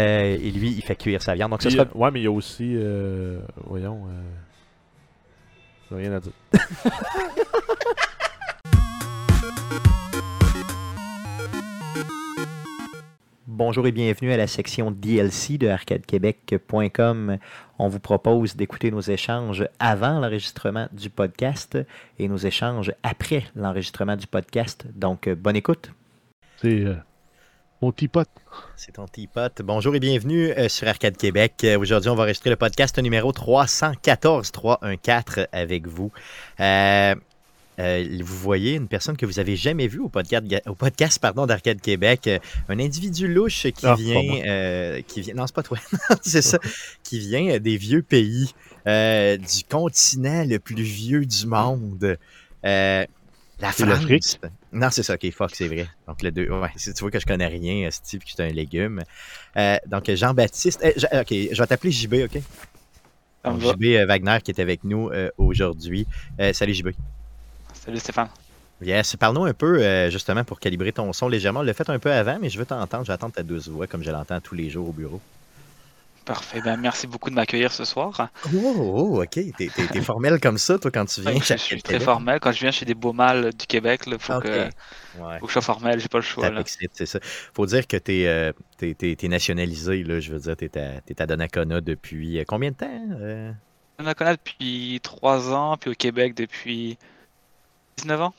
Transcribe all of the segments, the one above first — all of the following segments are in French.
et lui, il fait cuire sa viande. Donc, ce Puis, sera... euh, Ouais, mais il y a aussi. euh, voyons. euh, rien à dire. Bonjour et bienvenue à la section DLC de arcadequebec.com. On vous propose d'écouter nos échanges avant l'enregistrement du podcast et nos échanges après l'enregistrement du podcast. Donc, euh, bonne écoute. C'est euh, mon petit pote. C'est ton teapot. Bonjour et bienvenue euh, sur Arcade Québec. Euh, Aujourd'hui, on va enregistrer le podcast numéro 314, 314 avec vous. Euh, euh, vous voyez une personne que vous avez jamais vue au podcast, au podcast pardon, d'Arcade Québec, euh, un individu louche qui Ah, vient, euh, qui vient, non c'est pas toi, Non, c'est ça, qui vient des vieux pays, du continent le plus vieux du monde, la France. Non, c'est ça, ok, fuck, c'est vrai. Donc, le deux, ouais, si tu vois que je connais rien, Steve, que je suis un légume. Euh, donc, Jean-Baptiste, euh, Jean- ok, je vais t'appeler JB, ok? Donc. JB euh, Wagner qui est avec nous euh, aujourd'hui. Euh, salut JB. Salut Stéphane. Yes, parlons un peu, euh, justement, pour calibrer ton son légèrement. On l'a fait un peu avant, mais je veux t'entendre. Je vais attendre ta douce voix comme je l'entends tous les jours au bureau. Parfait. Ben, merci beaucoup de m'accueillir ce soir. Oh, oh, ok. T'es, formel comme ça, toi, quand tu viens. Ouais, je, chez je suis très formel. Quand je viens chez des beaux mâles du Québec, il faut, que, Ouais. faut que je sois formel. J'ai pas le choix. C'est ça. Faut dire que t'es, euh, t'es, t'es- t'es nationalisé, là. Je veux dire, t'es à, t'es à Donnacona depuis euh, combien de temps? euh? On la connaît depuis 3 ans, puis au Québec depuis 19 ans.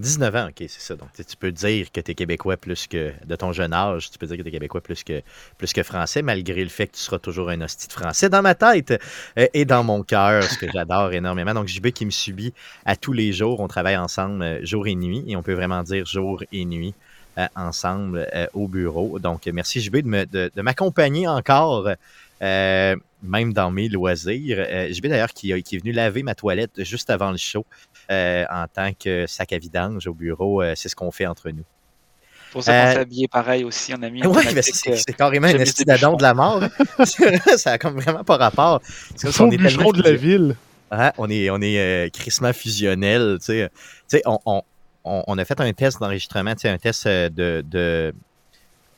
19 ans, ok, c'est ça. Donc, tu peux dire que tu es québécois plus que, de ton jeune âge, tu peux dire que tu es québécois plus que, plus que français, malgré le fait que tu seras toujours un hostie de français dans ma tête euh, et dans mon cœur, ce que j'adore énormément. Donc, JB qui me subit à tous les jours. On travaille ensemble euh, jour et nuit, et on peut vraiment dire jour et nuit euh, ensemble au bureau. Donc, merci JB de, me- de, de m'accompagner encore. euh, même dans mes loisirs. Euh, JB d'ailleurs qui, est venu laver ma toilette juste avant le show en tant que sac à vidange au bureau. euh, c'est ce qu'on fait entre nous. Pour ça Euh, qu'on s'est habillé pareil aussi. On a mis Oui, mais thématique, c'est euh, c'est carrément un chemise esti de d'adon bûcheron. de la mort. ça a comme vraiment pas rapport. C'est comme si on est tellement de la ville. Ah, on est, on est euh, crissement fusionnel. Tu sais, Tu sais, on, on, on, on a fait un test d'enregistrement, tu sais, un test euh, de, de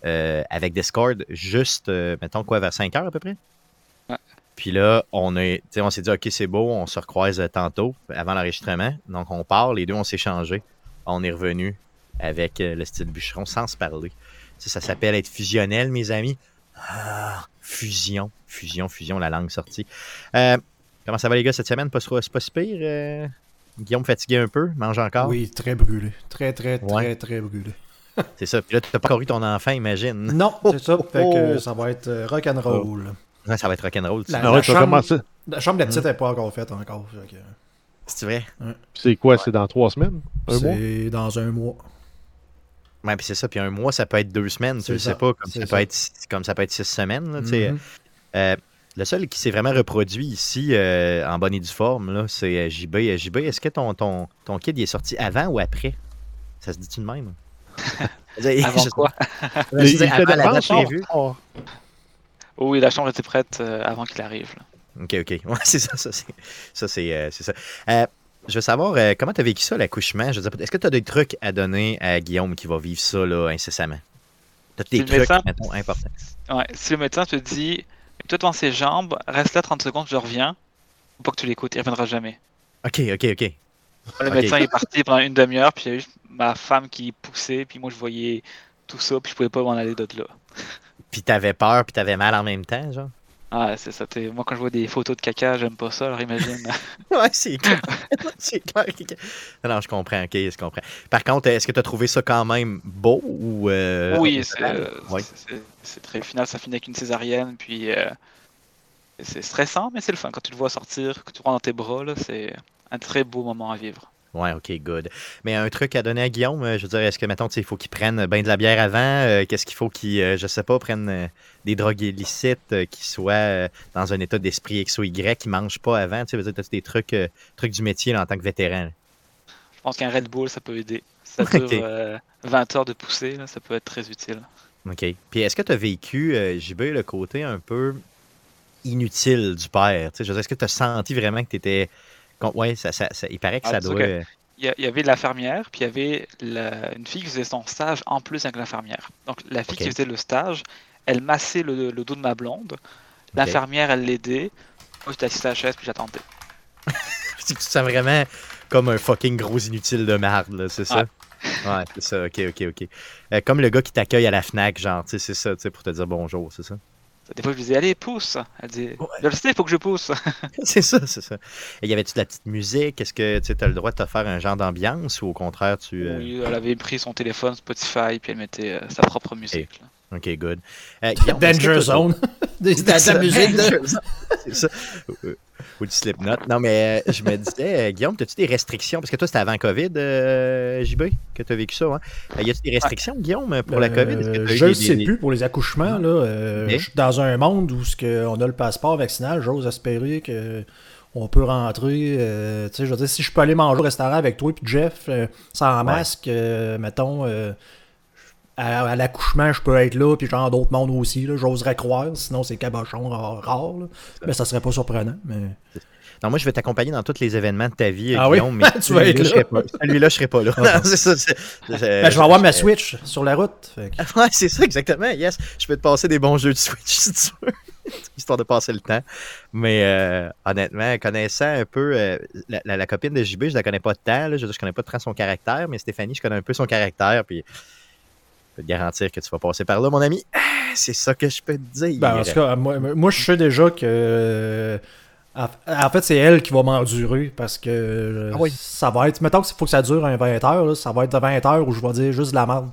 euh, avec Discord, juste, euh, mettons quoi, vers 5 heures à peu près? Puis là, on, est, tu on s'est dit, OK, c'est beau, on se recroise euh, tantôt avant l'enregistrement. Donc, on part, les deux, on s'est changé. On est revenu avec euh, le style bûcheron sans se parler. Tu ça s'appelle être fusionnel, mes amis. Ah, fusion, fusion, fusion, la langue sortie. Euh, comment ça va, les gars, cette semaine? Pas, pas si pire? euh? Guillaume fatigué un peu? Mange encore? Oui, très brûlé. Très, très, très, Ouais. très brûlé. C'est ça. Puis là, t'as pas encore eu ton enfant, imagine. Non, c'est ça. oh, Fait que oh. ça va être rock'n'roll. Ouais, ça va être rock'n'roll. La- ouais, chambre- commencer. La chambre de la petite n'est pas encore faite encore. fait que C'est vrai? C'est quoi? C'est dans trois semaines? Un mois? C'est dans un mois. Ouais, puis c'est ça. Puis un mois, ça peut être deux semaines. Tu sais pas. Comme ça, peut être, six- comme ça peut être six semaines. Là. Mhm. Euh, le seul qui s'est vraiment reproduit ici euh, en bonne et due forme, là, c'est euh, JB. JB, est-ce que ton, ton, ton kid il est sorti avant ou après? Ça se dit-tu de même? Avant Je- quoi? Je avant la date prévue. oh. Oh Oui, la chambre était prête euh, avant qu'il arrive. là. OK, OK. Ouais, c'est ça, ça, c'est ça. C'est euh, c'est ça. Euh, je veux savoir, euh, comment tu as vécu ça, l'accouchement? Je veux dire, Est-ce que tu as des trucs à donner à Guillaume qui va vivre ça là, incessamment? Tu as des Le trucs, médecin- mettons, importants. Ouais, si le médecin te dit, toi devant ses jambes, reste là 30 secondes, je reviens, faut pas que tu l'écoutes, il reviendra jamais. OK, OK, OK. Le médecin est parti pendant une demi-heure, puis il y a juste ma femme qui poussait, puis moi je voyais tout ça, puis je pouvais pas m'en aller d'autre là. Puis t'avais peur, puis t'avais mal en même temps, genre? Ah, c'est ça. Moi quand je vois des photos de caca, j'aime pas ça, alors imagine. Ouais, c'est clair. c'est clair. Non, non, je comprends, OK, je comprends. Par contre, est-ce que tu as trouvé ça quand même beau ou... euh, oui, c'est euh, Ouais. c'est- très final, ça finit avec une césarienne, puis euh, c'est stressant, mais c'est le fun. Quand tu le vois sortir, que tu le prends dans tes bras, là, c'est un très beau moment à vivre. Ouais, ok, good. Mais un truc à donner à Guillaume, euh, je veux dire, est-ce que, mettons, il faut qu'il prenne bien de la bière avant? euh, Qu'est-ce qu'il faut qu'il, euh, je sais pas, prenne euh, des drogues illicites, qu'il soit dans un état d'esprit X ou Y, qu'il mange pas avant? Tu sais, des trucs, trucs du métier là, en tant que vétéran. là? Je pense qu'un Red Bull, ça peut aider. Ça dure euh, 20 heures de poussée, là, ça peut être très utile. OK. Puis est-ce que tu as vécu, euh, JB, le côté un peu inutile du père? Tu sais, je veux dire, est-ce que tu as senti vraiment que tu étais. Ouais, ça, ça, ça- il paraît que Ah, ça doit. euh, Il y, avait l'infirmière, puis il y avait la- une fille qui faisait son stage en plus avec l'infirmière. Donc la fille qui faisait le stage, elle massait le, le dos de ma blonde. L'infirmière, elle l'aidait. Moi, j'étais assis à la chaise, puis j'attendais. tu te sens vraiment comme un fucking gros inutile de merde, là, c'est ça? Ouais, c'est ça, ok, ok, ok. Euh, comme le gars qui t'accueille à la Fnac, genre, tu sais, c'est ça, tu sais, pour te dire bonjour, c'est ça? Des fois, je lui disais, allez, pousse. Elle disait, je le sais, il faut que je pousse. c'est ça, c'est ça. Et y avait-tu de la petite musique? Est-ce que tu as le droit de te faire un genre d'ambiance ou au contraire, tu. euh, Oui, elle avait pris son téléphone Spotify, puis elle mettait euh, sa propre musique. là. Ok, good. Euh, Guillaume, Danger Zone. De la musique de. Danger Zone, C'est ça. Ou- du Slipknot. Non, mais euh, je me disais, euh, Guillaume, as-tu des restrictions? Parce que toi, c'était avant COVID, euh, JB, que tu as vécu ça. Hein? Y a-tu des restrictions, Guillaume, pour la COVID? Que je ne sais des- plus pour les accouchements. Là, Mais? je suis dans un monde où on a le passeport vaccinal, j'ose espérer que on peut rentrer. euh, tu sais, je veux dire, si je peux aller manger au restaurant avec toi et Jeff euh, sans Ouais. masque, euh, mettons, à, à l'accouchement, je peux être là, puis genre d'autres mondes aussi. là, J'oserais croire, sinon c'est cabochon rare. Mais ça serait pas surprenant. Mais... Non, moi, je vais t'accompagner dans tous les événements de ta vie, Ah oui? Mais Tu vas être celui-là, je là. Celui-là, je serai pas là. Ah. Non, c'est ça. c'est- Ben, je vais avoir ma Switch sur la route. que- Ouais, c'est ça, exactement. Yes, je peux te passer des bons jeux de Switch si tu veux. Histoire de passer le temps. Mais euh, honnêtement, connaissant un peu euh, la, la- la copine de JB, je la connais pas tant. Là, je, je connais pas tant son caractère, mais Stéphanie, je connais un peu son caractère. Puis je peux te garantir que tu vas passer par là, mon ami. C'est ça que je peux te dire. Ben, en tout cas, moi, moi, je sais déjà que. euh, En fait, c'est elle qui va m'endurer parce que Ah oui. ça va être. Mettons qu'il faut que ça dure un 20 heures, là, ça va être 20 heures où je vais dire juste de la merde.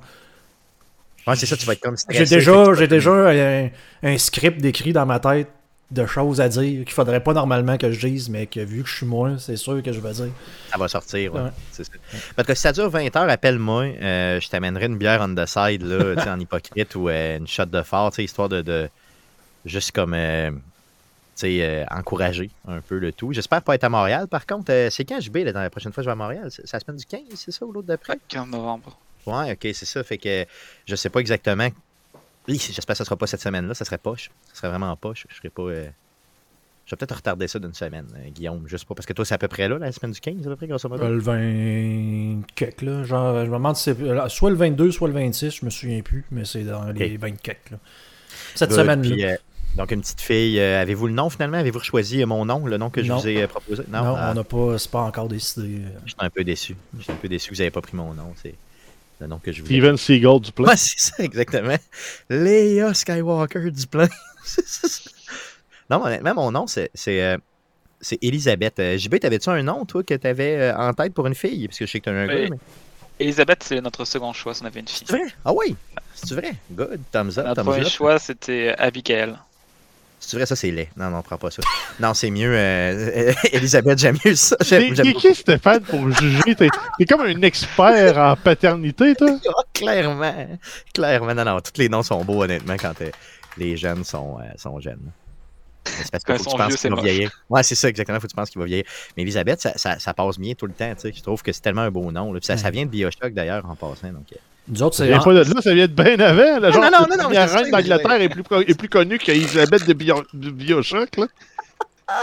Ouais, c'est ça, tu vas être comme stressé. J'ai déjà, j'ai déjà un, un script décrit dans ma tête de choses à dire qu'il faudrait pas normalement que je dise, mais que vu que je suis moi, c'est sûr que je vais dire. Ça va sortir, ouais. Ouais. C'est ça. Parce que si ça dure 20 heures, appelle-moi. euh, je t'amènerai une bière on the side, là, en hypocrite ou euh, une shot de sais, histoire de, de- juste comme euh, tu sais, euh, encourager un peu le tout. J'espère pas être à Montréal. Par contre, euh, c'est quand JB, là, dans la prochaine fois que je vais à Montréal? C'est la semaine du 15, c'est ça, ou l'autre d'après? Ouais, 15 novembre. Ouais, ok, c'est ça. Fait que je sais pas exactement. Oui, J'espère que ça sera pas cette semaine-là. Ça serait poche. Ça serait vraiment poche. Je serais pas. euh, Je vais peut-être retarder ça d'une semaine, euh, Guillaume. Juste pas. Parce que toi, c'est à peu près là, la semaine du 15, à peu près, grosso modo? Le 20 quelques, là. Genre, je me demande si c'est euh, soit le 22, soit le 26, je me souviens plus, mais c'est dans les 20 quelques, là. Cette semaine-là. Euh, donc, une petite fille. euh, Avez-vous le nom finalement? Avez-vous choisi euh, mon nom, le nom que je Non. vous ai euh, proposé? Non, Non, Ah, on n'a pas, c'est pas encore décidé. euh. Je suis un peu déçu. Je suis un peu déçu que vous n'avez pas pris mon nom. C'est le nom que je voulais. Steven Seagal du plein. Ouais, c'est ça, exactement. Léa Skywalker du plein. Non, honnêtement, mon nom, c'est. c'est euh, c'est Elisabeth. Euh, JB, t'avais-tu un nom, toi, que t'avais euh, en tête pour une fille? Parce que je sais que t'as un Oui. gars, mais... Elisabeth, c'est notre second choix si on avait une fille. C'est vrai? Ah oui? C'est vrai? Good. Thumbs up, Notre thumbs premier up. choix, c'était Abigail. C'est vrai, ça, c'est laid. Non, non, prends pas ça. Non, c'est mieux. euh, Elisabeth, j'aime mieux ça. J'aime, j'aime t'es qui Stéphane pour juger? T'es t'es comme un expert en paternité, toi? Ah, clairement. Clairement. Non, non, tous les noms sont beaux, honnêtement, quand euh, les jeunes sont, euh, sont jeunes. C'est parce qu'il faut que tu penses vieux, qu'il va moche. vieillir. Ouais, c'est ça, exactement. Faut que tu penses qu'il va vieillir. Mais Elisabeth, ça, ça, ça passe bien tout le temps. Tu sais. Je trouve que c'est tellement un beau nom. là. Puis ça, vient de Bioshock, d'ailleurs, en passant. Donc, euh, Nous autres, Ça c'est. vient pas de là, ça vient de bien avant. La genre, non, non, la non, je sais, reine d'Angleterre est plus, co- est plus connue qu'Elisabeth de, Bio- de Bioshock. Là.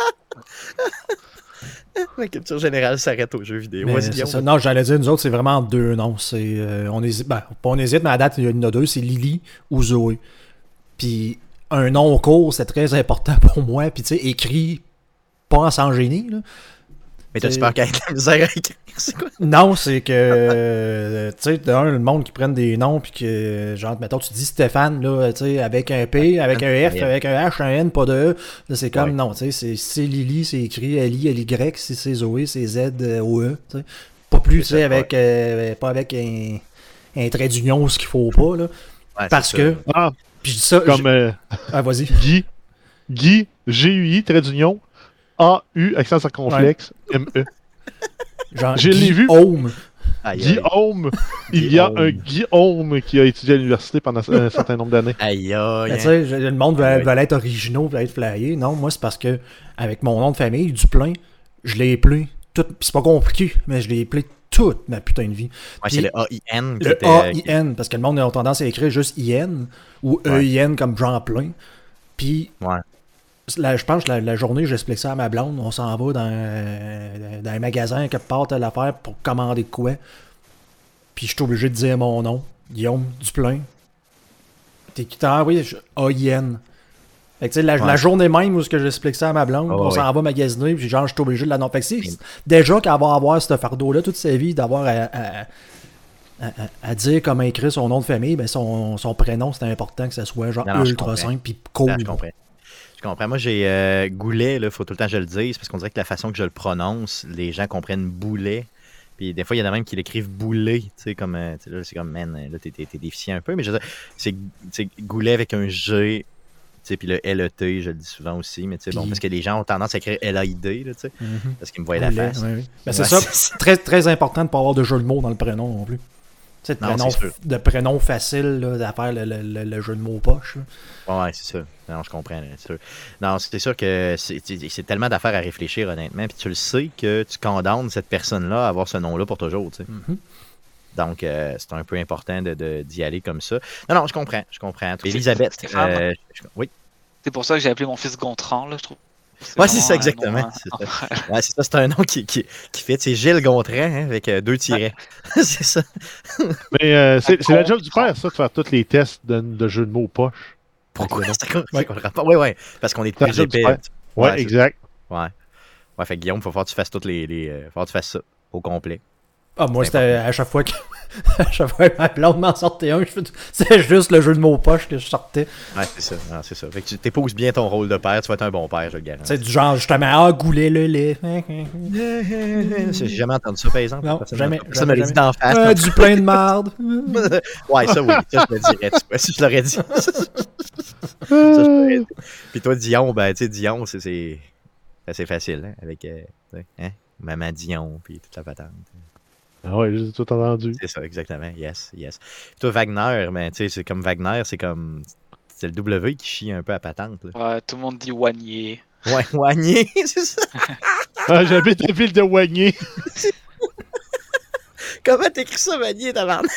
la culture générale s'arrête aux jeux vidéo. Ça. Non, j'allais dire, nous autres, c'est vraiment deux noms. C'est, euh, on hésite, ben, on hésite, mais à date, il y en a deux, c'est Lily ou Zoé. Puis un nom court, c'est très important pour moi. Puis tu sais, écrit pas en sans génie. Là. Mais peur qu'elle ait de la misère à écrire? C'est quoi? Non, c'est que, euh, tu sais, d'un, le monde qui prennent des noms, puis que, genre, mettons, tu dis Stéphane, là, tu sais, avec un P, avec un F, avec un H, un N, pas de E. Là, c'est comme, Ouais. non, tu sais, c'est- si c'est Lily, c'est écrit L-I, L-Y, si c'est Zoé, c'est Z-O-E, tu sais. Pas plus, tu sais, avec, euh, pas avec un, un trait d'union, ce qu'il faut pas, là. Ouais, Parce que. Ah, puis je dis ça, comme je- euh, ah, vas-y. Guy. Guy, G-U-I, trait d'union, A-U, accent circonflexe, M-E. Genre, Je l'ai vu. Guillaume. Guillaume. Il y a un Guillaume qui a étudié à l'université pendant un certain nombre d'années. Aïe, aïe. Ben, tu sais, je- le monde veut, veut être originaux, veut être flyé. Non, moi, c'est parce que, avec mon nom de famille, du plein, je l'ai appelé tout. C'est pas compliqué, mais je l'ai appelé toute ma putain de vie. Ouais, c'est le A-I-N. Le était- euh, A-I-N, parce que le monde a tendance à écrire juste I-N ou Ouais. E-I-N comme Jean Plein. Puis, Ouais. La- je pense que la, la journée, j'explique ça à ma blonde. On s'en va dans, euh, dans un magasin, quelque part, telle affaire, pour commander de quoi. Puis, je suis obligé de dire mon nom, Guillaume Duplain. t'es qui ah oui, je- AIN. Fait que, tu sais, la, Ouais. la journée même où j'explique ça à ma blonde, Ah, on ouais. s'en va magasiner, puis genre, je suis obligé de la non. Fait que c'est- déjà qu'elle va avoir ce fardeau-là toute sa vie, d'avoir à, à- à- à- à dire comment écrire son nom de famille, ben son, son prénom, c'est important que ça soit genre Non, ultra simple, puis cool. Je comprends. Je comprends? Moi, j'ai euh, Goulet, il faut tout le temps que je le dise, parce qu'on dirait que la façon que je le prononce, les gens comprennent Boulet. Puis des fois, il y en a même qui l'écrivent Boulet, tu sais, comme, euh, tu sais, là, c'est comme, man, là, t'es, t'es- t'es déficient un peu, mais je c'est, c'est Goulet avec un G, tu sais, puis le L-E-T, je le dis souvent aussi, mais tu sais, bon, parce que les gens ont tendance à écrire L-A-I-D, là, tu sais, Mhm. parce qu'ils me voient la face. Ben, Ouais, c'est ça, c'est- très, très important de ne pas avoir de jeu de mots dans le prénom non plus. Tu sais, de Non, prénom, de prénom facile là, à faire le, le- le- le jeu de mots poche. là. Ouais, c'est ça. Non, je comprends. sûr. Non, c'est sûr que c'est tellement d'affaires à réfléchir, honnêtement. Puis tu le sais que tu condamnes cette personne-là à avoir ce nom-là pour toujours, tu sais. Mhm. Donc, euh, c'est un peu important de- de- d'y aller comme ça. Non, non, je comprends. Je comprends. Elisabeth. Euh, je- oui. C'est pour ça que j'ai appelé mon fils Gontran, là, je trouve. Ouais, c'est ça, exactement, nom, c'est hein. Ouais, c'est ça. C'est un nom qui, qui, qui fait. C'est Gilles Gontran, hein, avec euh, deux tirets. c'est ça. Mais euh, c'est c'est la job du père, ça, de faire tous les tests de, de jeux de mots poche. Pourquoi? Ouais, ouais. Parce qu'on est épais. père. Ouais, exact. Ouais. Ouais, fait que Guillaume, il faut falloir que tu fasses toutes les. les euh, faut que tu fasses ça au complet. Ah, moi, c'était à chaque fois que. à chaque fois que ma blonde m'en sortait un, fais- c'est juste le jeu de mots poche que je sortais. Ouais, c'est ça. Non, c'est ça. Fait que tu t'épouses bien ton rôle de père, tu vas être un bon père, je le garantis. C'est du genre, justement, ah, gouler le lait. J'ai jamais entendu ça, par exemple. Non, Personne jamais, m'a- Personne me l'a dit d'en face. Ah, du plein de marde. ouais, ça, oui. Ça, je le dirais. Tu vois, si je l'aurais dit. ça, je l'aurais dit. Puis toi, Dion, ben, tu sais, Dion, c'est- c'est facile, hein, avec euh, hein, Maman Dion, puis toute la patente. Ah ouais, j'ai tout entendu. C'est ça, exactement. Yes, yes. Puis toi, Wagner, ben, tu sais, c'est comme Wagner, c'est comme. C'est le W qui chie un peu à patente. Là. Ouais, tout le monde dit Wagner. Ouais, Wagner, c'est ça. Ah, J'habite la ville de Wagné. Comment t'écris ça, Wagner, tabarnak?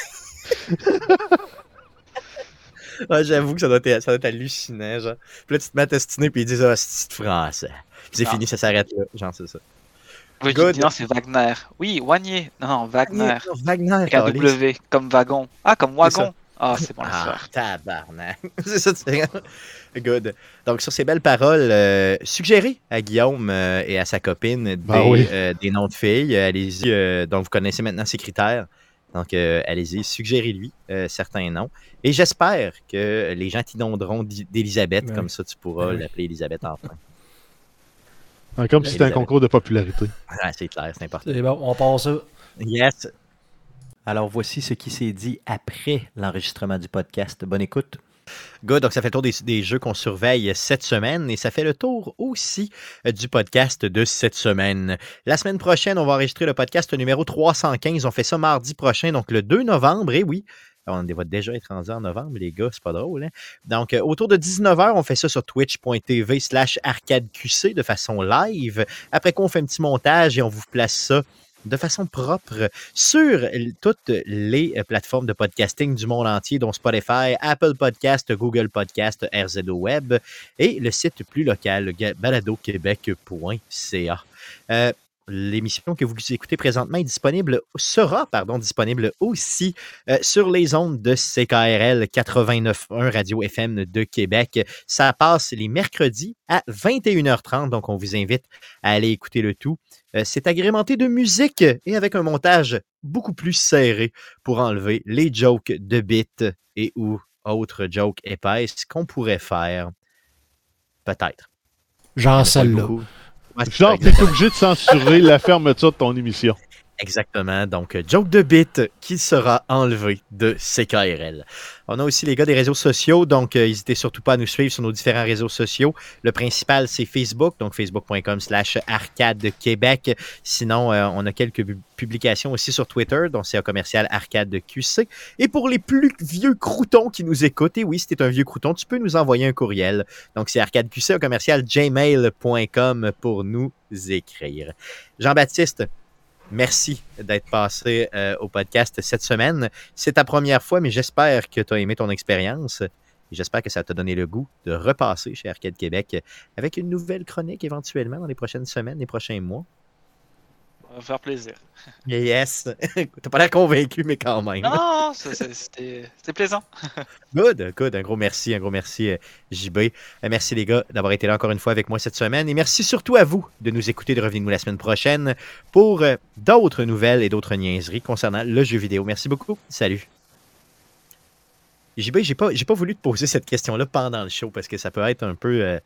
Ouais, j'avoue que ça doit, être, ça doit être hallucinant, genre. Puis là, tu te mets à testiner, puis ils disent, ah, c'est français. Puis c'est Ah. fini, ça s'arrête là. Genre, c'est ça. Oui, dis non, c'est Wagner. Oui, Wagner. Non, non, Wagner. Wagner, Avec un câlisse. W, comme wagon. Ah, comme wagon. Ah, c'est bon, Ah, tabarnak. c'est ça, c'est Good. Donc, sur ces belles paroles, euh, suggérez à Guillaume euh, et à sa copine des, oui. euh, des noms de filles. Allez-y. euh, donc, vous connaissez maintenant ses critères. Donc, euh, allez-y, suggérez-lui euh, certains noms. Et j'espère que les gens t'inonderont d'Elisabeth. Comme ça, tu pourras Ouais. l'appeler Elisabeth enfin. Comme si c'était un concours de popularité. Ah, c'est clair, c'est important. C'est bon, on passe ça. Yes. Alors voici ce qui s'est dit après l'enregistrement du podcast. Bonne écoute. Good, donc ça fait le tour des, des jeux qu'on surveille cette semaine et ça fait le tour aussi euh, du podcast de cette semaine. La semaine prochaine, on va enregistrer le podcast numéro 315. On fait ça mardi prochain, donc le 2 novembre. Et oui, on va déjà être rendu en novembre, les gars, c'est pas drôle. Hein? Donc, euh, autour de 19h, on fait ça sur twitch.tv slash arcadeqc de façon live. Après quoi, on fait un petit montage et on vous place ça de façon propre sur toutes les euh, plateformes de podcasting du monde entier, dont Spotify, Apple Podcast, Google Podcast, RZO Web et le site plus local, baladoquebec.ca. Euh, L'émission que vous écoutez présentement est disponible, sera pardon, disponible aussi euh, sur les ondes de CKRL 89.1 Radio FM de Québec. Ça passe les mercredis à 21h30, donc on vous invite à aller écouter le tout. Euh, c'est agrémenté de musique et avec un montage beaucoup plus serré pour enlever les jokes de bits et ou autres jokes épaisses qu'on pourrait faire. Peut-être. Genre celle-là. Genre, t'es obligé de censurer la fermeture de ton émission. Exactement. Donc, euh, joke de bit qui sera enlevé de CKRL. On a aussi les gars des réseaux sociaux, donc euh, n'hésitez surtout pas à nous suivre sur nos différents réseaux sociaux. Le principal, c'est Facebook, donc facebook.com slash arcade Québec. Sinon, euh, on a quelques pu- publications aussi sur Twitter, donc c'est un commercial arcade QC. Et pour les plus vieux croutons qui nous écoutent, et oui, si un vieux crouton, tu peux nous envoyer un courriel. Donc, c'est arcadeqc, commercial gmail.com pour nous écrire. Jean-Baptiste, Merci d'être passé euh, au podcast cette semaine. C'est ta première fois, mais j'espère que tu as aimé ton expérience. J'espère que ça t'a donné le goût de repasser chez Arcade Québec avec une nouvelle chronique éventuellement dans les prochaines semaines, les prochains mois. Ça va faire plaisir. Yes. T'as pas l'air convaincu, mais quand même. Non, c'était plaisant. Good, good. Un gros merci, un gros merci, euh, JB. Euh, Merci, les gars, d'avoir été là encore une fois avec moi cette semaine. Et merci surtout à vous de nous écouter, de revenir nous la semaine prochaine pour euh, d'autres nouvelles et d'autres niaiseries concernant le jeu vidéo. Merci beaucoup. Salut. JB, j'ai pas, pas voulu te poser cette question-là pendant le show parce que ça peut être un peu. euh,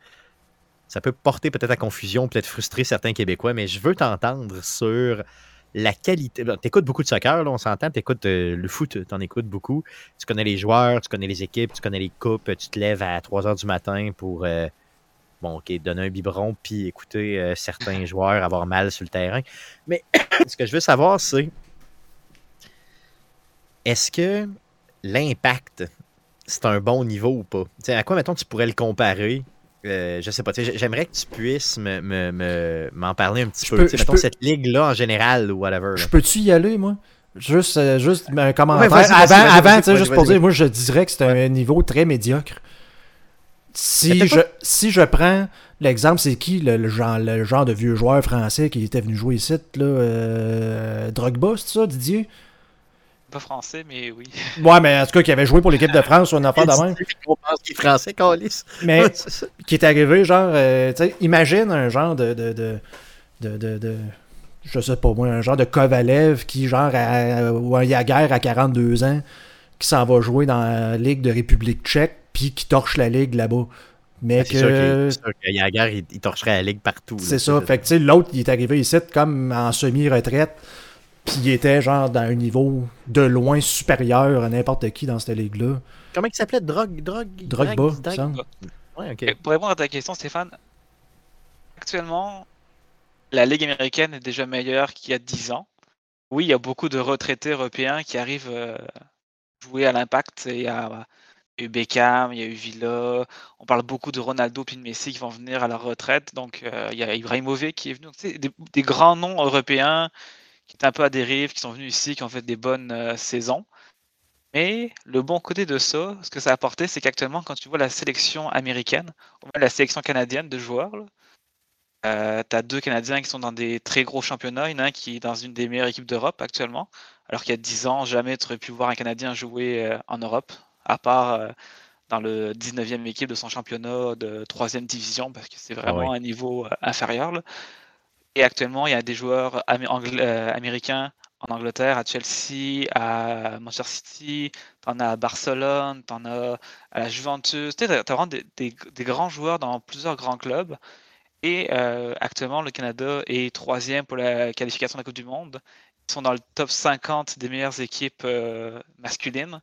ça peut porter peut-être à confusion, peut-être frustrer certains Québécois, mais je veux t'entendre sur la qualité. Tu écoutes beaucoup de soccer, là, on s'entend. Tu écoutes le foot, tu en écoutes beaucoup. Tu connais les joueurs, tu connais les équipes, tu connais les coupes. Tu te lèves à 3 h du matin pour euh, bon, donner un biberon puis écouter euh, certains joueurs avoir mal sur le terrain. Mais ce que je veux savoir, c'est est-ce que l'impact, c'est un bon niveau ou pas? Tu sais, à quoi, mettons, tu pourrais le comparer? Euh, je sais pas, j'aimerais que tu puisses me- me- me- m'en parler un petit Je peu. peux- mettons peux- cette ligue-là en général ou whatever. là. Je peux-tu y aller, moi? Juste, euh, juste un commentaire. Ouais, avant, juste pour dire, moi, je dirais que c'est un niveau très médiocre. Si je, si je prends l'exemple, c'est qui le, le genre, le genre de vieux joueur français qui était venu jouer ici, là, euh, Drogba, c'est ça, Didier? Pas français, mais oui. Ouais, mais en tout cas, qui avait joué pour l'équipe de France ou une affaire de même. On pense qu'il est français, Calis. Mais qui est arrivé, genre, euh, tu sais, imagine un genre de, de, de, de, de- de- je sais pas moi, un genre de Kovalev qui, genre, ou un Yaguer à 42 ans, qui s'en va jouer dans la Ligue de République tchèque, puis qui torche la Ligue là-bas. Mais Ah, C'est sûr que... qu'il- c'est sûr qu'il y a la guerre, il, il torcherait la ligue partout. C'est ça. Fait que, tu sais, l'autre, il est arrivé ici comme en semi-retraite, puis il était, genre, dans un niveau de loin supérieur à n'importe qui dans cette ligue-là. Comment il s'appelait? Drogue, Drogue, Drogba, Drag- il Drag- semble. Ouais, ok. Et Pour répondre à ta question, Stéphane, actuellement, la Ligue américaine est déjà meilleure qu'il y a 10 ans. Oui, il y a beaucoup de retraités européens qui arrivent euh, jouer à l'impact. Il y a eu Beckham, il y a eu Villa. On parle beaucoup de Ronaldo et de Messi qui vont venir à leur retraite. Donc, euh, il y a Ibrahimovic qui est venu. Donc, des grands noms européens qui étaient un peu à dérive, qui sont venus ici, qui ont fait des bonnes euh, saisons. Mais le bon côté de ça, ce que ça a apporté, c'est qu'actuellement, quand tu vois la sélection américaine, ou même la sélection canadienne de joueurs, tu as deux Canadiens qui sont dans des très gros championnats. Il y en a un qui est dans une des meilleures équipes d'Europe actuellement. Alors qu'il y a 10 ans, jamais tu aurais pu voir un Canadien jouer euh, en Europe, à part euh, dans le 19e équipe de son championnat de 3e division, parce que c'est vraiment oui. un niveau euh, inférieur. là. Et actuellement, il y a des joueurs euh, américains en Angleterre, à Chelsea, à Manchester City, t'en as à Barcelone, t'en as à la Juventus. Tu t'as t'as vraiment des, des- des grands joueurs dans plusieurs grands clubs. Et euh, actuellement, le Canada est troisième pour la qualification de la Coupe du Monde. Ils sont dans le top 50 des meilleures équipes euh, masculines.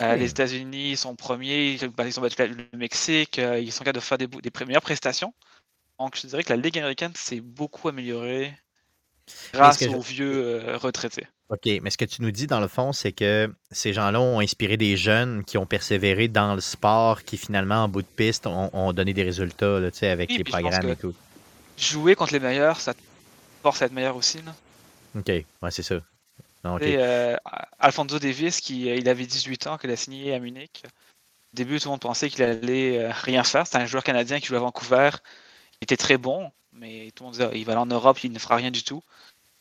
Euh, les États-Unis sont premiers, ils bah, ils ont battu le Mexique, ils sont capables de faire des, meilleures prestations. Donc je dirais que la Ligue américaine s'est beaucoup améliorée grâce je- aux vieux euh, retraités. OK, mais ce que tu nous dis, dans le fond, c'est que ces gens-là ont inspiré des jeunes qui ont persévéré dans le sport, qui finalement, en bout de piste, ont, ont donné des résultats là, avec Oui, les programmes et tout. Jouer contre les meilleurs, ça te force à être meilleur aussi. là. OK, ouais, c'est ça. Non. Et, euh, Alfonso Davis, qui euh, il avait 18 ans, qu'il a signé à Munich. Au début, tout le monde pensait qu'il allait rien faire. C'était un joueur canadien qui jouait à Vancouver. Il était très bon, mais tout le monde disait il va aller en Europe, il ne fera rien du tout.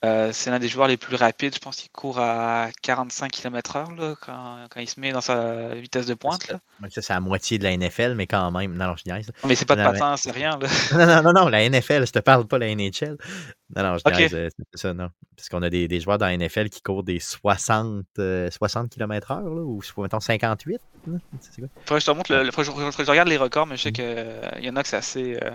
Euh, c'est l'un des joueurs les plus rapides. Je pense qu'il court à 45 km/h quand, quand il se met dans sa vitesse de pointe. là. Ça, c'est la moitié de la NFL, mais quand même. Non, non, je niaise. Mais c'est pas de Non, mais- patin, c'est rien. là. Non, non, non, non, la NFL, je te parle pas la NHL. Non, non, je Ok. niaise, euh, c'est ça, non. Parce qu'on a des, des joueurs dans la NFL qui courent des 60, euh, 60 km/h, ou mettons 58. là. C'est quoi? Faudrait que je te montre, le, le- je, je regarde les records, mais je sais qu'il y en a que c'est assez euh,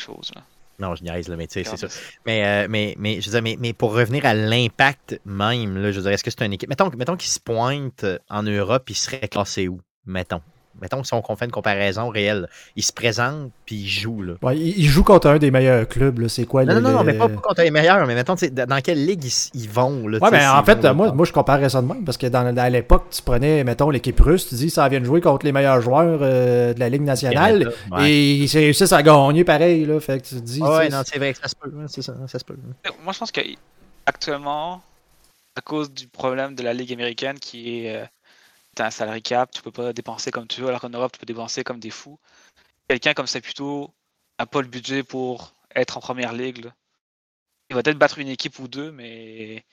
chose. Là. Non, je niaise, là, mais tu sais, c'est ça. Mais, euh, mais, mais, je veux dire, mais, mais pour revenir à l'impact même, là, je veux dire, est-ce que c'est une équipe. Mettons, mettons qu'il se pointe euh, en Europe, il serait classé où? Mettons? Mettons si on fait une comparaison réelle. Il se présente, puis il joue, là. Ouais, il, joue contre un des meilleurs clubs, là. C'est quoi Non, le- non, non, mais pas contre les meilleurs, mais mettons, dans quelle ligue ils, ils vont, là. Ouais, mais en fait, moi, moi, je comparais ça de même, parce que dans, à l'époque, tu prenais, mettons, l'équipe russe, tu dis, ça vient de jouer contre les meilleurs joueurs euh, de la Ligue nationale, Ouais. et ils réussissent à gagner pareil, là. Fait que tu te dis, Ouais, non, c'est vrai que ça se peut, hein, c'est ça, ça se peut. Moi, je pense qu'actuellement, à cause du problème de la Ligue américaine qui est. euh, t'as un salary cap, tu peux pas dépenser comme tu veux, alors qu'en Europe, tu peux dépenser comme des fous. Quelqu'un comme ça, plutôt, n'a pas le budget pour être en première ligue. là. il va peut-être battre une équipe ou deux, mais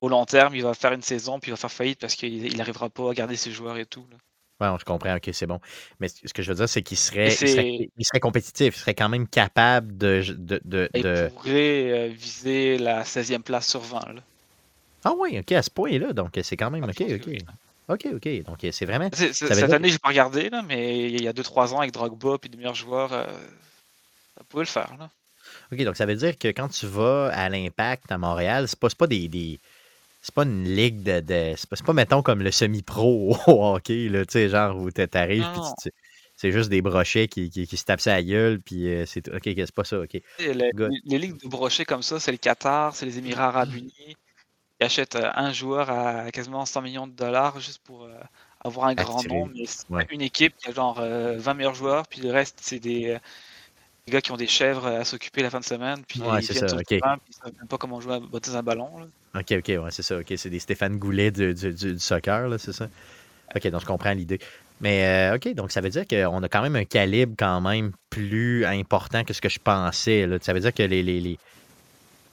au long terme, il va faire une saison, puis il va faire faillite parce qu'il n'arrivera pas à garder ses joueurs et tout. là. Ouais, je comprends, ok, c'est bon. Mais ce que je veux dire, c'est qu'il serait, serait, c'est- il serait compétitif, il serait quand même capable de. de, de- Il pourrait euh, viser la 16e place sur 20. Là. Ah oui, ok, à ce point-là, donc c'est quand même. Ah, Ok, ok. Ok, ok. Donc c'est vraiment. C'est- c'est- Ça veut cette dire- année, j'ai pas regardé, là, mais il y a 2-3 ans avec Drogba puis de meilleurs joueurs, euh, ça pouvait le faire. Là. Ok, donc ça veut dire que quand tu vas à l'Impact à Montréal, c'est pas, c'est pas des. des- c'est pas une ligue de. de- c'est, pas, c'est pas, mettons, comme le semi-pro au hockey, là, tu sais, genre où t'a- t'arrives, puis c'est juste des brochets qui, qui, qui se tapent sa gueule, puis euh, c'est tout. Ok, c'est pas ça, ok. Et les- les ligues de brochets comme ça, c'est le Qatar, c'est les Émirats Arabes Unis. Ils achètent euh, un joueur à quasiment 100 millions de dollars juste pour euh, avoir un grand nom. Mais c'est ouais. une équipe qui a genre euh, 20 meilleurs joueurs, puis le reste, c'est des, euh, des gars qui ont des chèvres à s'occuper la fin de semaine. Puis Ouais, ils c'est viennent ça, puis ils savent même pas comment jouer à botter un ballon. là. Ok, ok, ouais, c'est ça. Ok, c'est des Stéphane Goulet du, du, du- du soccer, là, c'est ça? Ok, donc je comprends l'idée. Mais euh, ok, donc ça veut dire qu'on a quand même un calibre quand même plus important que ce que je pensais. Là. Ça veut dire que les, les, les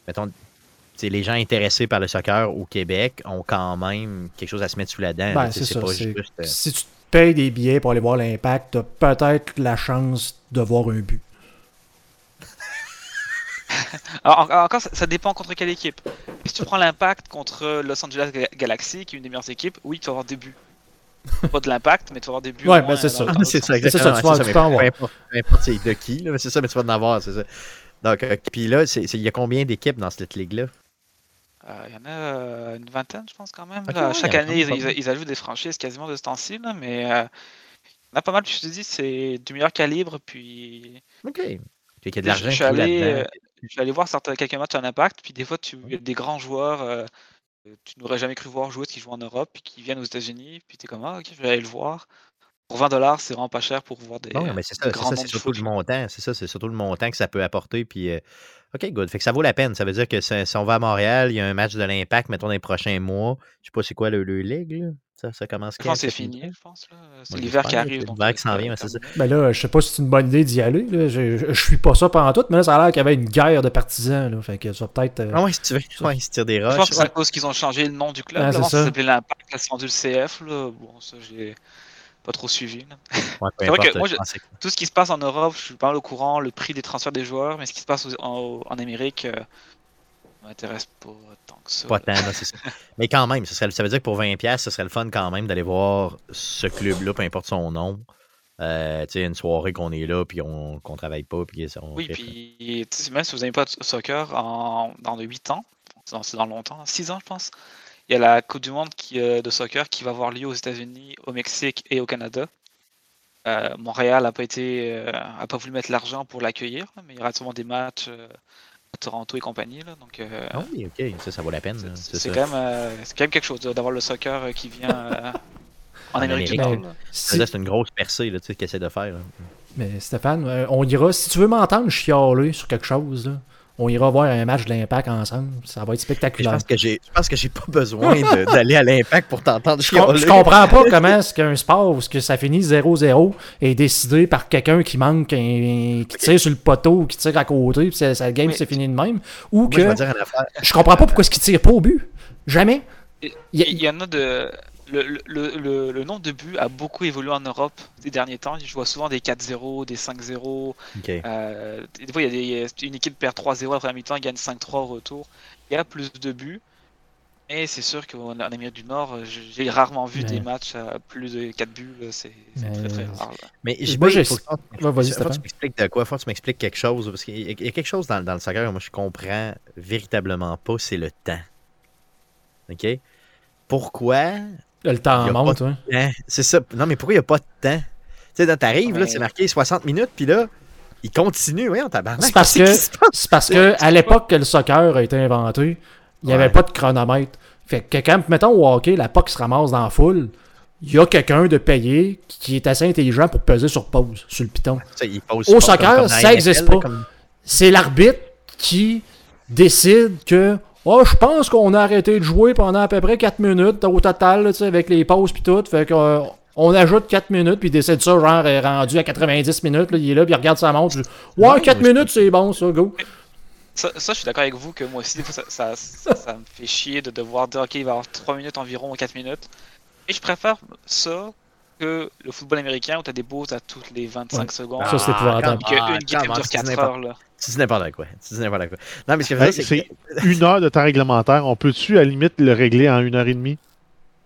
mettons, les gens intéressés par le soccer au Québec ont quand même quelque chose à se mettre sous la dent. Ben, c'est ça. pas juste. euh, Si tu te payes des billets pour aller voir l'impact, t'as peut-être la chance de voir un but. Alors, encore, ça, dépend contre quelle équipe. Si tu prends l'impact contre Los Angeles Ga- Galaxy, qui est une des meilleures équipes, oui, tu vas avoir des buts. Pas de l'impact, mais tu vas avoir des buts. Ouais, ben, c'est ça. dans Ah, c'est ça, C'est ça, exactement. tu vas- mais peux en peu importe, c'est de qui, là, mais c'est ça, mais tu vas en avoir, c'est ça. Donc, euh, puis là, il y a combien d'équipes dans cette ligue-là? Euh, Il y en a euh, une vingtaine, je pense, quand même. Ok, là. ouais, Chaque année, ils, ajoutent des franchises quasiment de ce temps-ci, mais euh, il y en a pas mal. Puis je te dis, c'est du meilleur calibre. Puis OK. Y a de je, l'argent je suis allé, là-dedans. je suis allé voir certains, quelques matchs en impact. Puis des fois, tu il y a des grands joueurs euh, tu n'aurais jamais cru voir jouer, qui jouent en Europe, puis qui viennent aux États-Unis. Puis tu es comme, ah, ok, je vais aller le voir. Pour 20 dollars, c'est vraiment pas cher pour voir des. Non, mais c'est ça, c'est ça, surtout le montant. C'est ça, c'est surtout le montant que ça peut apporter. Puis, euh, OK, good. Fait que ça vaut la peine. Ça veut dire que si, on va à Montréal, il y a un match de l'Impact, mettons, dans les prochains mois. Je sais pas c'est quoi le, le ligue, là. Ça, ça commence Je quand? pense que c'est ça fini, je pense. là. C'est Ouais, l'hiver qui arrive. l'hiver qui s'en ça vient, mais c'est terminer. Ben là, je sais pas si c'est une bonne idée d'y aller. Là. Je, je, je suis pas ça pendant tout, mais là, ça a l'air qu'il y avait une guerre de partisans. Là. Fait que ça va peut-être. euh, Ah ouais, si tu veux. Ouais, ils se tirent des Je pense roches. que c'est à cause qu'ils ont changé le nom du club. Ah, ça ça. s'appelait l'Impact, là, c'est rendu le CF. Là. Bon, ça, j'ai pas trop suivi. Ouais, C'est vrai que moi, je Tout ce qui se passe en Europe, je suis pas mal au courant, le prix des transferts des joueurs, mais ce qui se passe en, en Amérique euh, m'intéresse pas tant que ça. Pas tant, c'est ça. Mais quand même, ça, serait, ça veut dire que pour 20$, ce serait le fun quand même d'aller voir ce club-là, peu importe son nom. Euh, une soirée qu'on est là, puis on, qu'on travaille pas, puis on Oui, puis même si vous n'avez pas de soccer en, dans les 8 ans, c'est dans- c'est dans longtemps, 6 ans je pense, il y a la Coupe du Monde qui, euh, de soccer qui va avoir lieu aux États-Unis, au Mexique et au Canada. Euh, Montréal n'a pas été, euh, a pas voulu mettre l'argent pour l'accueillir, mais il y aura sûrement des matchs euh, à Toronto et compagnie. Là, donc, euh, Ah oui, ok, ça, ça vaut la peine. c'est- ça. quand, même, euh, c'est quand même quelque chose d'avoir le soccer euh, qui vient euh, en En Amérique du. Nord. que C'est une grosse percée là, tu sais, qu'ils essaient de faire. là. Mais Stéphane, on ira. Si tu veux m'entendre chialer sur quelque chose, là, on ira voir un match de l'Impact ensemble. Ça va être Je spectaculaire. pense que j'ai, je pense que j'ai pas besoin d'aller à l'impact pour t'entendre Je, com- je comprends pas comment est-ce qu'un sport où ce que ça finit 0-0 est décidé par quelqu'un qui manque, un- qui tire sur le poteau ou qui tire à côté, puis ça, game c'est fini de même. Ou Moi, je que vais dire je comprends pas pourquoi est-ce qu'il tire pas au but. Jamais. Il Il y a- il y en a de. Le, le, le, le nombre de buts a beaucoup évolué en Europe ces derniers temps. Je vois souvent des 4-0, des 5-0. Ok. Euh, des fois, il y a des, une équipe perd 3-0 après la mi-temps, gagne 5-3 au retour. Il y a plus de buts. Et c'est sûr qu'en en Amérique du Nord, j'ai rarement vu Ouais. des matchs à plus de 4 buts. C'est c'est très très Mais- rare. là. Mais Moi, j'ai- faut que- Ouais, tu m'expliques de quoi, faut que tu m'expliques quelque chose. Parce qu'il y a- il y a quelque chose dans, dans le soccer que moi je comprends véritablement pas, c'est le temps. OK? Pourquoi Le temps monte, ouais. Hein, C'est ça. Non, mais pourquoi il n'y a pas de temps? Tu sais, t'arrives, là, Ouais. c'est marqué 60 minutes, puis là, il continue. Oui, on tabarnak. C'est parce que-? C'est parce que à l'époque que le soccer a été inventé, il n'y avait Ouais. pas de chronomètre. Fait que quand, mettons, au hockey, la puck se ramasse dans la foule, il y a quelqu'un de payé qui est assez intelligent pour peser sur pause, sur le piton. Au soccer, comme- comme dans ça la existe NFL, là, pas. comme- C'est l'arbitre qui décide que Oh, je pense qu'on a arrêté de jouer pendant à peu près 4 minutes au total, là, tu sais, avec les pauses puis tout. Fait que, euh, on ajoute 4 minutes, puis il décide ça, genre, est rendu à 90 minutes. là, il est là, puis il regarde sa montre. je- Ouais, Ouais, 4 moi, je- minutes, c'est bon, ça, go. Ça, ça, je suis d'accord avec vous que moi aussi, des fois, ça, ça, ça- ça me fait chier de devoir dire, ok, il va y avoir 3 minutes environ ou 4 minutes. Et je préfère ça que le football américain où t'as des pauses à toutes les 25 Ouais. secondes. Ça, c'est épouvantable. Et qu'une Ah, game comment, dure c'est 4 n'importe- heures, là. Tu dis n'importe quoi. Tu dis n'importe quoi. Non, mais ce que je veux Hey, dire, c'est que une heure de temps réglementaire. On peut-tu, à la limite, le régler en une heure et demie?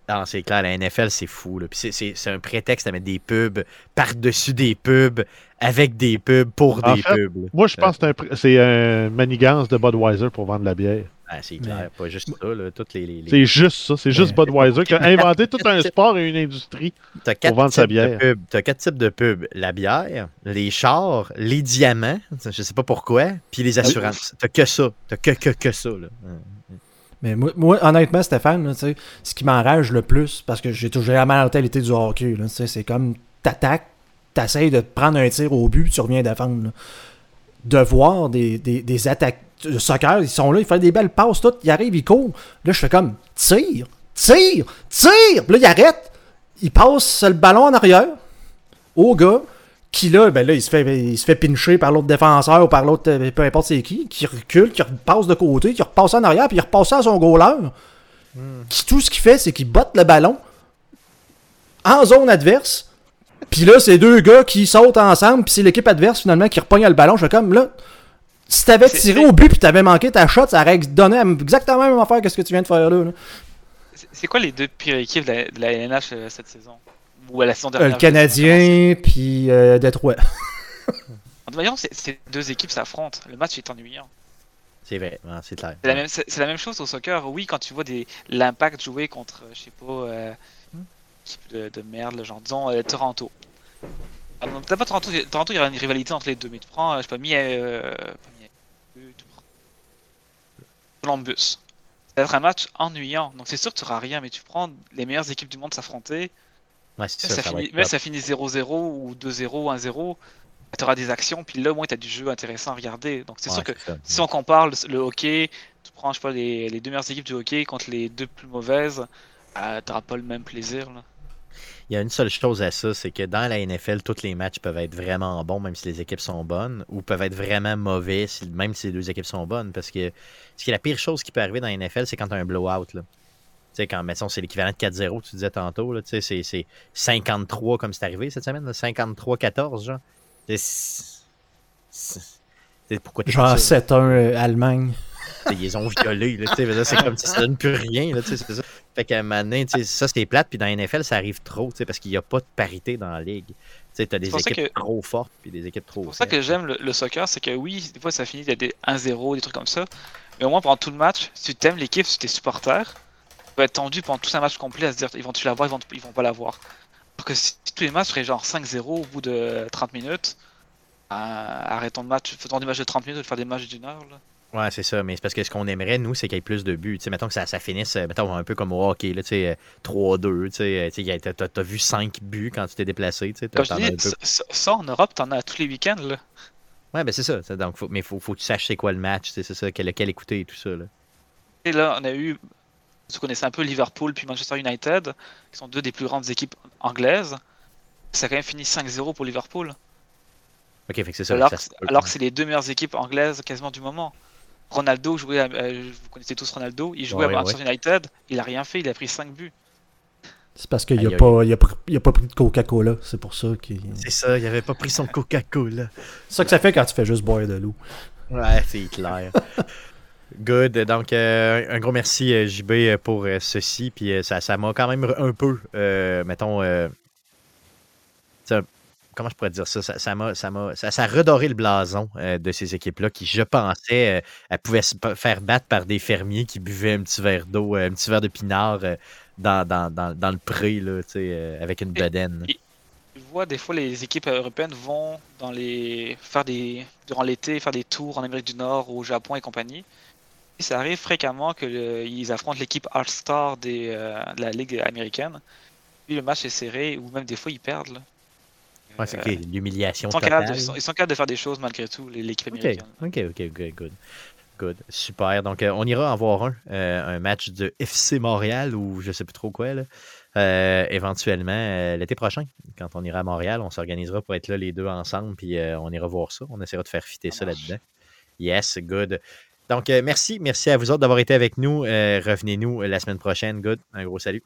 Non, c'est clair, la NFL, c'est fou. Là. Puis c'est- c'est c'est un prétexte à mettre des pubs par-dessus des pubs, avec des pubs, pour En des fait, pubs. là. Moi, je pense que c'est un manigance de Budweiser pour vendre de la bière. Ah, c'est clair, pas juste ça. Là. Toutes les, les, les- C'est juste ça. C'est juste Budweiser qui a inventé tout un sport et une industrie. T'as quatre, vendre sa bière. pubs. T'as quatre types de pubs. La bière, les chars, les diamants, je sais pas pourquoi, puis les assurances. T'as que ça. T'as que, que, que ça. Là. Mais moi, moi, honnêtement, Stéphane, là, tu ce qui m'enrage le plus, parce que j'ai toujours la mentalité du hockey, tu c'est comme t'attaques, t'essayes de prendre un tir au but, puis tu reviens défendre. là. De voir des, des, des attaques de soccer, ils sont là, ils font des belles passes, tout, ils arrivent, ils courent. Là, je fais comme tire, tire, tire. Là, ils arrêtent, ils passent le ballon en arrière au gars qui là, ben là, il se fait, il se fait pincher par l'autre défenseur ou par l'autre, euh, peu importe c'est qui, qui recule, qui repasse de côté, qui repasse en arrière, puis il repasse à son goaler. Qui, tout ce qu'il fait, c'est qu'il botte le ballon en zone adverse. Puis là, c'est deux gars qui sautent ensemble, puis c'est l'équipe adverse finalement qui repogne le ballon. Je fais comme là, si t'avais tiré au but puis t'avais manqué ta shot, ça aurait donné exactement la même affaire que ce que tu viens de faire là. là. C'est- quoi les deux pires équipes de la, de la LNH euh, cette saison? Ou à la saison Euh, dernière le Canadien, puis euh, Détroit. comment c'est. De toute façon, c'est- ces deux équipes s'affrontent. Le match est ennuyant. C'est vrai, c'est clair. C'est la, même- la chose au soccer. Oui, quand tu vois des l'impact jouer contre, je sais pas, euh, équipe de, de merde, là, genre disons euh, Toronto. Ah, peut-être pas Toronto. Toronto, il y aura une rivalité entre les deux, mais tu prends, je sais pas, Mi, euh, pas Mi- euh, tu prends Columbus. Ça va être un match ennuyant. Donc c'est sûr que tu auras rien, mais tu prends les meilleures équipes du monde s'affronter. Ouais, Ça, ça, finit, top. ça finit 0-0 ou 2-0, 1-0. Tu auras des actions, puis là, au moins, tu as du jeu intéressant à regarder. Donc c'est Ouais, sûr que ça. si on compare le, le hockey, tu prends, je sais pas, les, les deux meilleures équipes du hockey contre les deux plus mauvaises, euh, t'auras pas le même plaisir. Là. Il y a une seule chose à ça, c'est que dans la NFL, tous les matchs peuvent être vraiment bons, même si les équipes sont bonnes, ou peuvent être vraiment mauvais, si- même si les deux équipes sont bonnes. Parce que ce qui est la pire chose qui peut arriver dans la NFL, c'est quand tu as un blowout. Là. Tu sais, quand, mettons, c'est l'équivalent de 4-0, tu disais tantôt, là, tu sais, c'est, c'est 53 comme c'est arrivé cette semaine, là, 53-14, genre. C'est- c'est- pourquoi Genre comme ça, 7-1 euh, Allemagne. Ils ont t'sais, c'est comme si ça donne plus rien. Là, ça. Fait qu'à un moment donné, ça c'est plate. Puis dans la NFL, ça arrive trop parce qu'il n'y a pas de parité dans la ligue. Tu as des équipes que- trop fortes puis des équipes trop C'est pour ça que j'aime le, le soccer, c'est que oui, des fois ça finit, il y a des 1-0, des trucs comme ça. Mais au moins pendant tout le match, si tu t'aimes l'équipe, si tu es supporter, tu vas être tendu pendant tout un match complet à se dire ils vont-tu l'avoir, ils vont, ils vont pas l'avoir. Alors que si tous les matchs seraient genre 5-0 au bout de 30 minutes, euh, arrêtons le match, faisons des matchs de 30 minutes de faire des matchs d'une heure. Là. Ouais, c'est ça. Mais c'est parce que ce qu'on aimerait, nous, c'est qu'il y ait plus de buts. T'sais, mettons que ça, ça finisse, euh, mettons, un peu comme au hockey, là, t'sais, euh, 3-2. t'sais, euh, a- T'as t'as vu 5 buts quand tu t'es déplacé. Comme je as dis, peu- ça, en Europe, t'en as tous les week-ends. Là. Ouais, ben c'est ça. Donc, faut- mais faut, faut que tu saches c'est quoi le match. C'est ça, quel- lequel écouter et tout ça. Là. Et là, on a eu, vous connaissez un peu Liverpool puis Manchester United, qui sont deux des plus grandes équipes anglaises. Ça a quand même fini 5-0 pour Liverpool. Ok, fait que c'est ça. alors, que- alors que c'est les deux meilleures équipes anglaises quasiment du moment. Ronaldo jouait, à- euh, vous connaissez tous Ronaldo, il jouait Ouais, à Manchester United, il a rien fait, il a pris 5 buts. C'est parce qu'il Aïe, a, aïe. pas, il a, pr- il a pas pris de Coca-Cola. C'est pour ça qu'il. C'est ça, il avait pas pris son Coca-Cola. C'est ça que ça fait quand tu fais juste boire de l'eau. Ouais, c'est clair. Good. Donc, euh, un gros merci, euh, JB, euh, pour euh, ceci. Puis euh, ça ça m'a quand même un peu, euh, mettons, euh, comment je pourrais dire ça? Ça, ça, m'a, ça, m'a- ça, ça a redoré le blason euh, de ces équipes-là qui, je pensais, euh, elles pouvaient se faire battre par des fermiers qui buvaient un petit verre d'eau, euh, un petit verre de pinard dans, dans, dans, dans le pré, là, avec une Et- bedaine. Tu vois, des fois, les équipes européennes vont dans les faire des durant l'été faire des tours en Amérique du Nord, au Japon et compagnie. Et ça arrive fréquemment qu'ils affrontent l'équipe All-Star des, euh, de la Ligue américaine. Puis le match est serré, ou même des fois ils perdent. Là. Ouais, c'est Euh, l'humiliation ils, sont totale. capables de, ils sont- ils sont capables de faire des choses malgré tout, les- l'équipe Ok, américaine. ok, ok, ok, good. Good. Super. Donc, euh, on ira en voir un, euh, un match de FC Montréal ou je sais plus trop quoi, là. Euh, éventuellement euh, l'été prochain. Quand on ira à Montréal, on s'organisera pour être là les deux ensemble, puis euh, on ira voir ça. On essaiera de faire fitter Ça ça là-dedans. Yes, good. Donc, merci. Merci à vous autres d'avoir été avec nous. Revenez-nous la semaine prochaine. Good. Un gros salut.